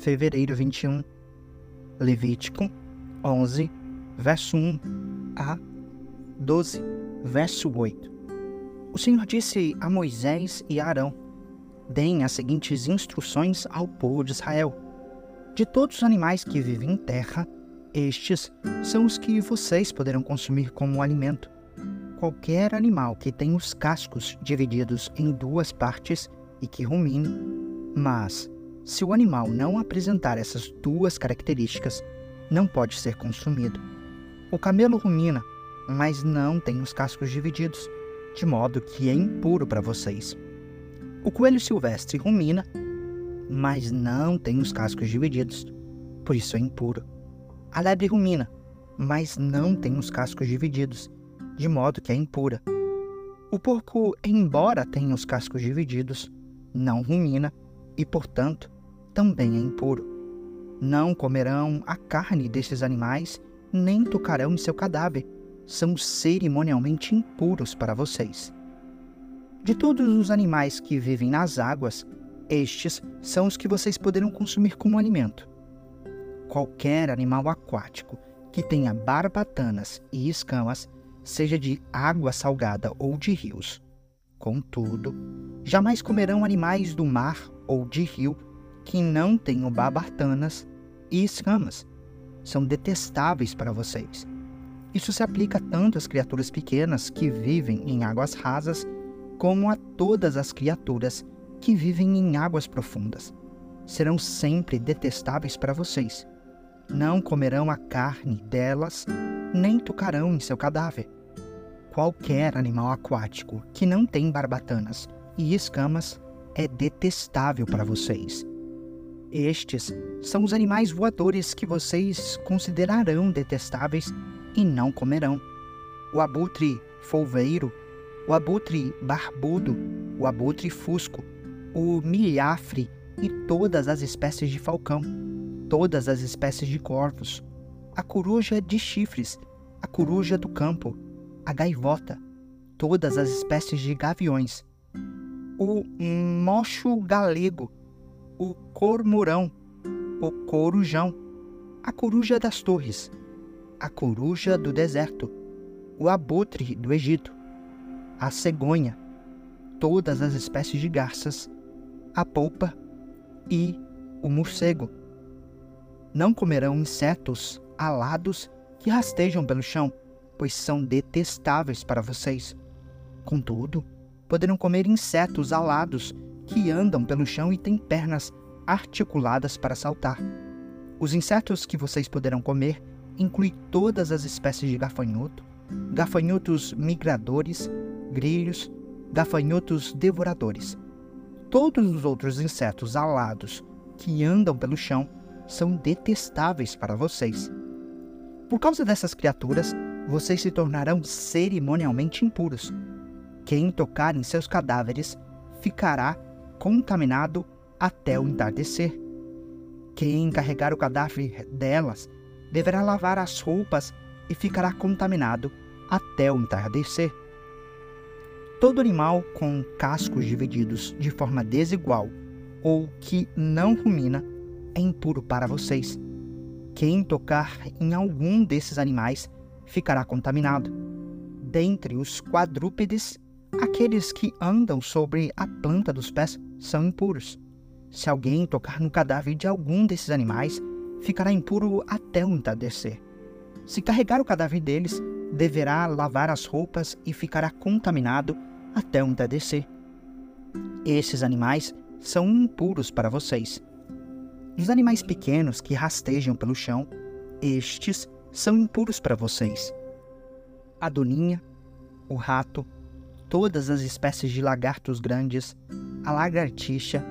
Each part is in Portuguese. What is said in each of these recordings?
fevereiro 21. Levítico 11, verso 1 a 12, verso 8. O Senhor disse a Moisés e a Arão: Deem as seguintes instruções ao povo de Israel. De todos os animais que vivem em terra, estes são os que vocês poderão consumir como alimento. Qualquer animal que tenha os cascos divididos em duas partes e que rumine, mas se o animal não apresentar essas duas características, não pode ser consumido. O camelo rumina, mas não tem os cascos divididos, de modo que é impuro para vocês. O coelho silvestre rumina, mas não tem os cascos divididos, por isso é impuro. A lebre rumina, mas não tem os cascos divididos, de modo que é impura. O porco, embora tenha os cascos divididos, não rumina e, portanto, também é impuro. Não comerão a carne destes animais, nem tocarão em seu cadáver. São cerimonialmente impuros para vocês. De todos os animais que vivem nas águas, estes são os que vocês poderão consumir como alimento. Qualquer animal aquático que tenha barbatanas e escamas, seja de água salgada ou de rios. Contudo, jamais comerão animais do mar ou de rio que não tenham barbatanas e escamas. São detestáveis para vocês. Isso se aplica tanto às criaturas pequenas que vivem em águas rasas, como a todas as criaturas que vivem em águas profundas. Serão sempre detestáveis para vocês. Não comerão a carne delas, nem tocarão em seu cadáver. Qualquer animal aquático que não tem barbatanas e escamas é detestável para vocês. Estes são os animais voadores que vocês considerarão detestáveis e não comerão. O abutre folveiro, o abutre barbudo, o abutre fusco, o milhafre e todas as espécies de falcão, todas as espécies de corvos, a coruja de chifres, a coruja do campo, a gaivota, todas as espécies de gaviões, o mocho galego, o cormorão, o corujão, a coruja das torres, a coruja do deserto, o abutre do Egito, a cegonha, todas as espécies de garças, a polpa e o morcego. Não comerão insetos alados que rastejam pelo chão, pois são detestáveis para vocês. Contudo, poderão comer insetos alados que andam pelo chão e têm pernas articuladas para saltar. Os insetos que vocês poderão comer incluem todas as espécies de gafanhoto, gafanhotos migradores, grilhos, gafanhotos devoradores. Todos os outros insetos alados que andam pelo chão são detestáveis para vocês. Por causa dessas criaturas, vocês se tornarão cerimonialmente impuros. Quem tocar em seus cadáveres ficará contaminado até o entardecer. Quem carregar o cadáver delas deverá lavar as roupas e ficará contaminado até o entardecer. Todo animal com cascos divididos de forma desigual ou que não rumina é impuro para vocês. Quem tocar em algum desses animais ficará contaminado. Dentre os quadrúpedes, aqueles que andam sobre a planta dos pés são impuros. Se alguém tocar no cadáver de algum desses animais, ficará impuro até o entardecer. Se carregar o cadáver deles, deverá lavar as roupas e ficará contaminado até o entardecer. Esses animais são impuros para vocês. Os animais pequenos que rastejam pelo chão, estes são impuros para vocês. A doninha, o rato, todas as espécies de lagartos grandes, a lagartixa,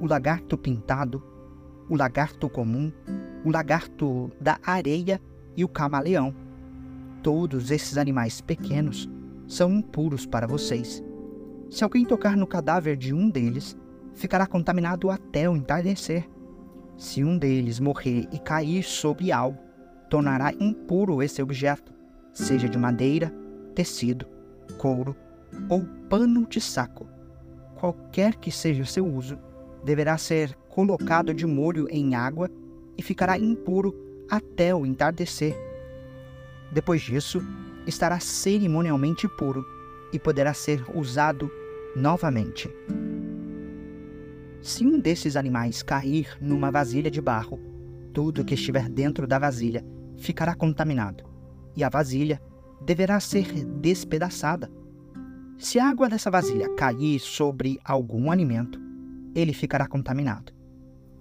o lagarto pintado, o lagarto comum, o lagarto da areia e o camaleão. Todos esses animais pequenos são impuros para vocês. Se alguém tocar no cadáver de um deles, ficará contaminado até o entardecer. Se um deles morrer e cair sobre algo, tornará impuro esse objeto, seja de madeira, tecido, couro ou pano de saco. Qualquer que seja o seu uso, deverá ser colocado de molho em água e ficará impuro até o entardecer. Depois disso, estará cerimonialmente puro e poderá ser usado novamente. Se um desses animais cair numa vasilha de barro, tudo que estiver dentro da vasilha ficará contaminado, e a vasilha deverá ser despedaçada. Se a água dessa vasilha cair sobre algum alimento, ele ficará contaminado.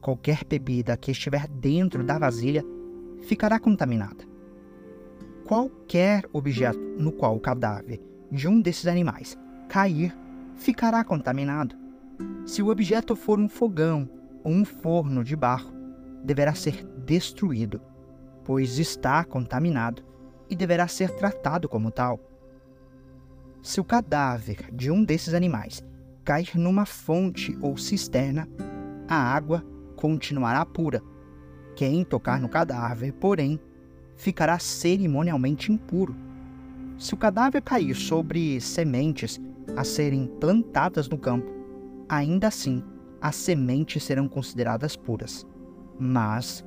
Qualquer bebida que estiver dentro da vasilha ficará contaminada. Qualquer objeto no qual o cadáver de um desses animais cair ficará contaminado. Se o objeto for um fogão ou um forno de barro, deverá ser destruído, pois está contaminado e deverá ser tratado como tal. Se o cadáver de um desses animais cair numa fonte ou cisterna, a água continuará pura. Quem tocar no cadáver, porém, ficará cerimonialmente impuro. Se o cadáver cair sobre sementes a serem plantadas no campo, ainda assim as sementes serão consideradas puras. Mas,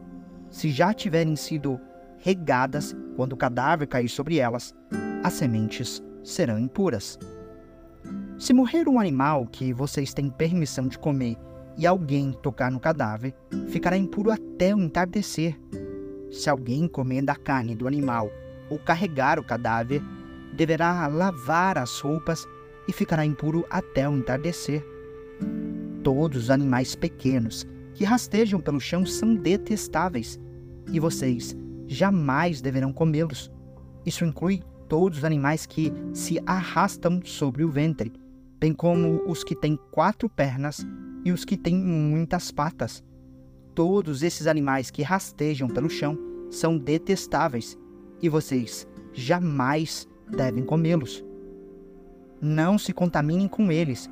se já tiverem sido regadas quando o cadáver cair sobre elas, as sementes serão impuras. Se morrer um animal que vocês têm permissão de comer e alguém tocar no cadáver, ficará impuro até o entardecer. Se alguém comer da carne do animal ou carregar o cadáver, deverá lavar as roupas e ficará impuro até o entardecer. Todos os animais pequenos que rastejam pelo chão são detestáveis, e vocês jamais deverão comê-los. Isso inclui todos os animais que se arrastam sobre o ventre, bem como os que têm quatro pernas e os que têm muitas patas. Todos esses animais que rastejam pelo chão são detestáveis, e vocês jamais devem comê-los. Não se contaminem com eles,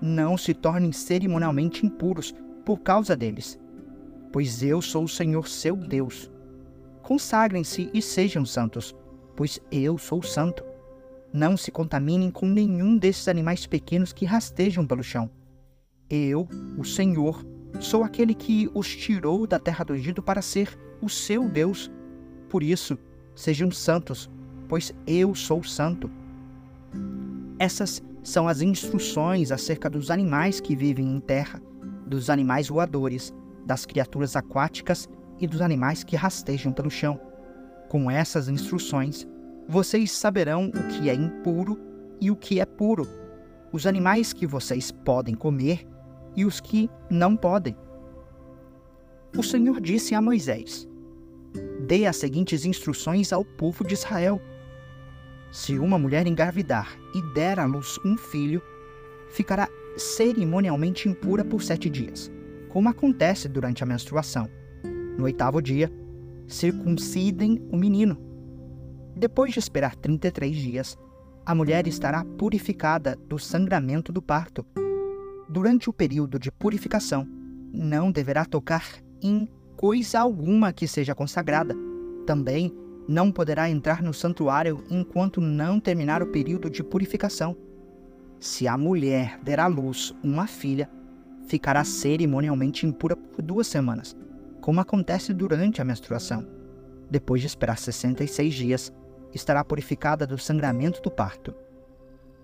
não se tornem cerimonialmente impuros por causa deles, pois eu sou o Senhor seu Deus. Consagrem-se e sejam santos, pois eu sou santo. Não se contaminem com nenhum desses animais pequenos que rastejam pelo chão. Eu, o Senhor, sou aquele que os tirou da terra do Egito para ser o seu Deus. Por isso, sejam santos, pois eu sou santo. Essas são as instruções acerca dos animais que vivem em terra, dos animais voadores, das criaturas aquáticas e dos animais que rastejam pelo chão. Com essas instruções, vocês saberão o que é impuro e o que é puro, os animais que vocês podem comer e os que não podem. O Senhor disse a Moisés: Dê as seguintes instruções ao povo de Israel. Se uma mulher engravidar e der à luz um filho, ficará cerimonialmente impura por sete dias, como acontece durante a menstruação. No oitavo dia, circuncidem o menino. Depois de esperar 33 dias, a mulher estará purificada do sangramento do parto. Durante o período de purificação, não deverá tocar em coisa alguma que seja consagrada. Também não poderá entrar no santuário enquanto não terminar o período de purificação. Se a mulher der à luz uma filha, ficará cerimonialmente impura por duas semanas, como acontece durante a menstruação. Depois de esperar 66 dias, estará purificada do sangramento do parto.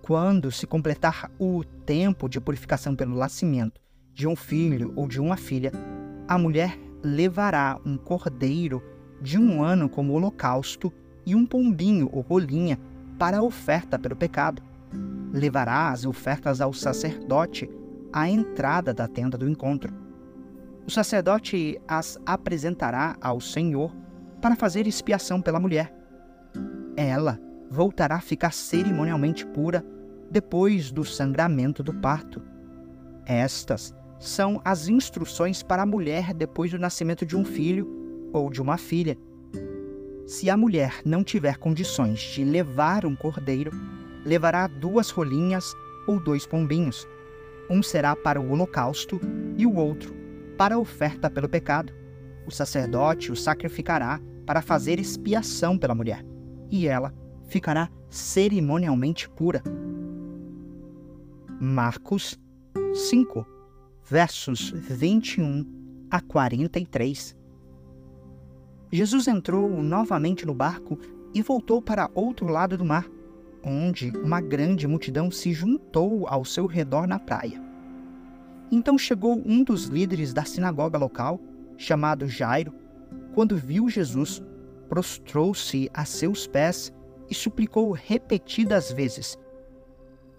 Quando se completar o tempo de purificação pelo nascimento de um filho ou de uma filha, a mulher levará um cordeiro de um ano como holocausto e um pombinho ou rolinha para a oferta pelo pecado. Levará as ofertas ao sacerdote à entrada da tenda do encontro o sacerdote as apresentará ao Senhor para fazer expiação pela mulher. Ela voltará a ficar cerimonialmente pura depois do sangramento do parto. Estas são as instruções para a mulher depois do nascimento de um filho ou de uma filha. Se a mulher não tiver condições de levar um cordeiro, levará duas rolinhas ou dois pombinhos. Um será para o holocausto e o outro para a oferta pelo pecado. O sacerdote o sacrificará para fazer expiação pela mulher, e ela ficará cerimonialmente pura. Marcos 5, versos 21 a 43. Jesus entrou novamente no barco e voltou para outro lado do mar, onde uma grande multidão se juntou ao seu redor na praia. Então chegou um dos líderes da sinagoga local, chamado Jairo, quando viu Jesus, prostrou-se a seus pés e suplicou repetidas vezes: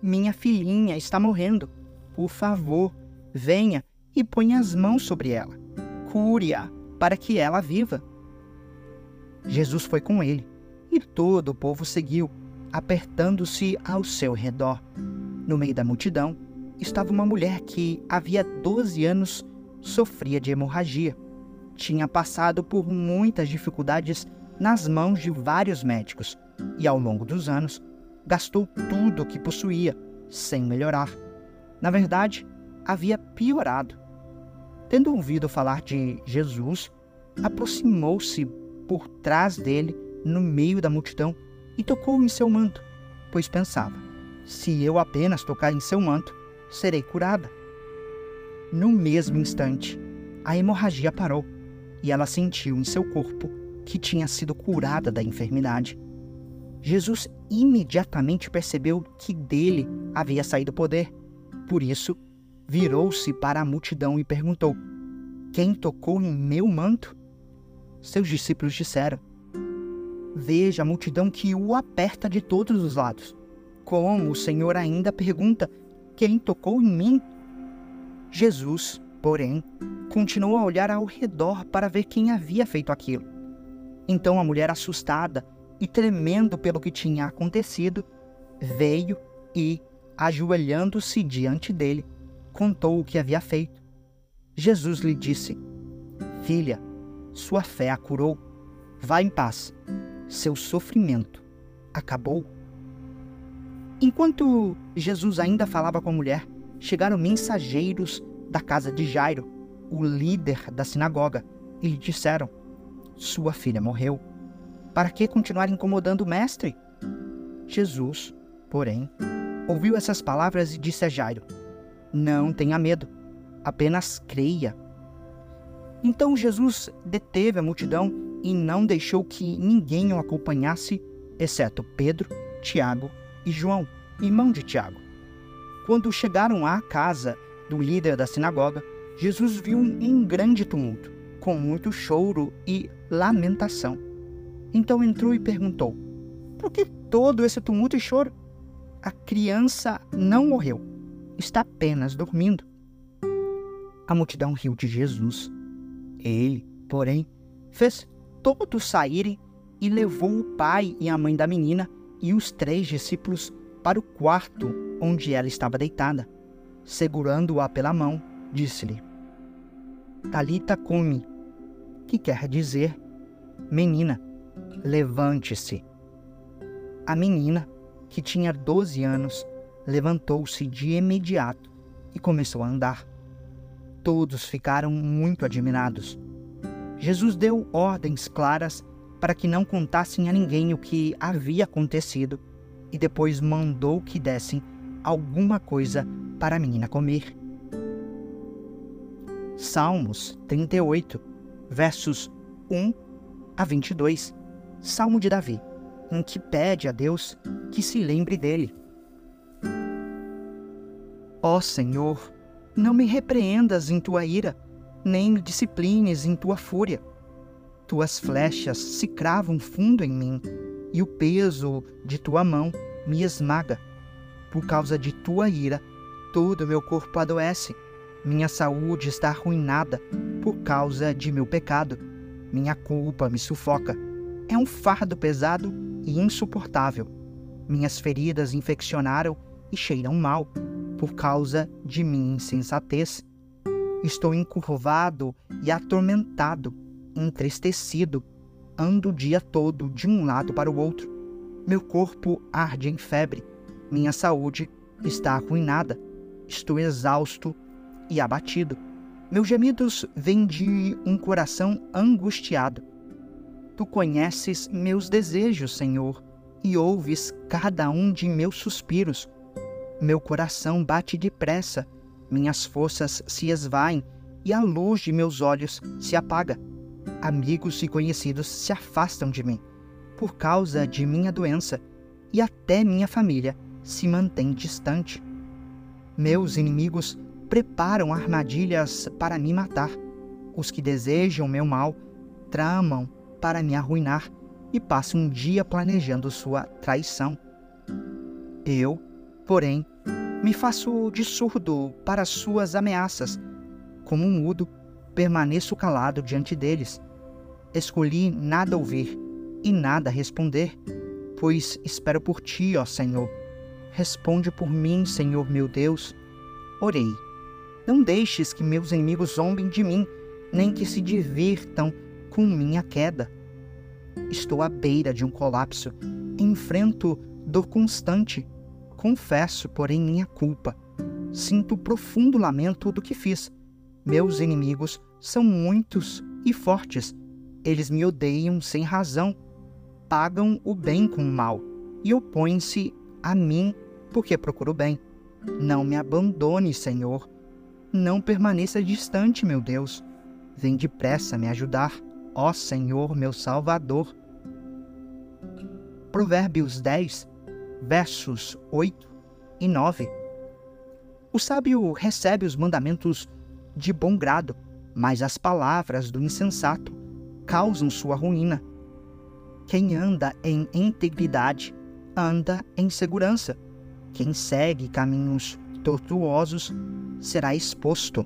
Minha filhinha está morrendo. Por favor, venha e ponha as mãos sobre ela. Cure-a para que ela viva. Jesus foi com ele, e todo o povo seguiu, apertando-se ao seu redor. No meio da multidão estava uma mulher que havia 12 anos sofria de hemorragia. Tinha passado por muitas dificuldades nas mãos de vários médicos e, ao longo dos anos, gastou tudo o que possuía, sem melhorar. Na verdade, havia piorado. Tendo ouvido falar de Jesus, aproximou-se por trás dele, no meio da multidão, e tocou em seu manto, pois pensava: se eu apenas tocar em seu manto, serei curada. No mesmo instante, a hemorragia parou e ela sentiu em seu corpo que tinha sido curada da enfermidade. Jesus imediatamente percebeu que dele havia saído poder. Por isso, virou-se para a multidão e perguntou: Quem tocou em meu manto? Seus discípulos disseram: Veja a multidão que o aperta de todos os lados. Como o Senhor ainda pergunta: Quem tocou em mim? Jesus, porém, continuou a olhar ao redor para ver quem havia feito aquilo. Então a mulher, assustada e tremendo pelo que tinha acontecido, veio e, ajoelhando-se diante dele, contou o que havia feito. Jesus lhe disse: Filha, sua fé a curou. Vá em paz. Seu sofrimento acabou. Enquanto Jesus ainda falava com a mulher, chegaram mensageiros da casa de Jairo, o líder da sinagoga, e lhe disseram: Sua filha morreu. Para que continuar incomodando o mestre? Jesus, porém, ouviu essas palavras e disse a Jairo: Não tenha medo, apenas creia então Jesus deteve a multidão e não deixou que ninguém o acompanhasse, exceto Pedro, Tiago e João, irmão de Tiago. Quando chegaram à casa do líder da sinagoga, Jesus viu um grande tumulto, com muito choro e lamentação. Então entrou e perguntou: Por que todo esse tumulto e choro? A criança não morreu, está apenas dormindo. A multidão riu de Jesus ele, porém, fez todos saírem e levou o pai e a mãe da menina e os três discípulos para o quarto onde ela estava deitada. Segurando-a pela mão, disse-lhe: Talita come, que quer dizer: Menina, levante-se. A menina, que tinha doze anos, levantou-se de imediato e começou a andar. Todos ficaram muito admirados. Jesus deu ordens claras para que não contassem a ninguém o que havia acontecido e depois mandou que dessem alguma coisa para a menina comer. Salmos 38, versos 1 a 22. Salmo de Davi, em que pede a Deus que se lembre dele. Ó Senhor, não me repreendas em tua ira, nem me disciplines em tua fúria. Tuas flechas se cravam fundo em mim, e o peso de tua mão me esmaga. Por causa de tua ira, todo meu corpo adoece. Minha saúde está arruinada por causa de meu pecado. Minha culpa me sufoca. É um fardo pesado e insuportável. Minhas feridas infeccionaram e cheiram mal por causa de minha insensatez. Estou encurvado e atormentado, entristecido, ando o dia todo de um lado para o outro. Meu corpo arde em febre, minha saúde está arruinada, estou exausto e abatido. Meus gemidos vêm de um coração angustiado. Tu conheces meus desejos, Senhor, e ouves cada um de meus suspiros. Meu coração bate depressa Minhas forças se esvaem e a luz de meus olhos se apaga. Amigos e conhecidos se afastam de mim por causa de minha doença e até minha família se mantém distante. Meus inimigos preparam armadilhas para me matar. Os que desejam meu mal tramam para me arruinar e passam um dia planejando sua traição. Eu, porém, me faço de surdo para suas ameaças. Como um mudo, permaneço calado diante deles. Escolhi nada ouvir e nada responder, pois espero por ti, ó Senhor. Responde por mim, Senhor meu Deus. Orei. Não deixes que meus inimigos zombem de mim, nem que se divirtam com minha queda. Estou à beira de um colapso. Enfrento dor constante. Confesso, porém, minha culpa. Sinto profundo lamento do que fiz. Meus inimigos são muitos e fortes. Eles me odeiam sem razão. Pagam o bem com o mal e opõem-se a mim porque procuro bem. Não me abandone, Senhor. Não permaneça distante, meu Deus. Vem depressa me ajudar, ó Senhor, meu Salvador. Provérbios 10, versos 8 e 9. O sábio recebe os mandamentos de bom grado, mas as palavras do insensato causam sua ruína. Quem anda em integridade anda em segurança. Quem segue caminhos tortuosos será exposto.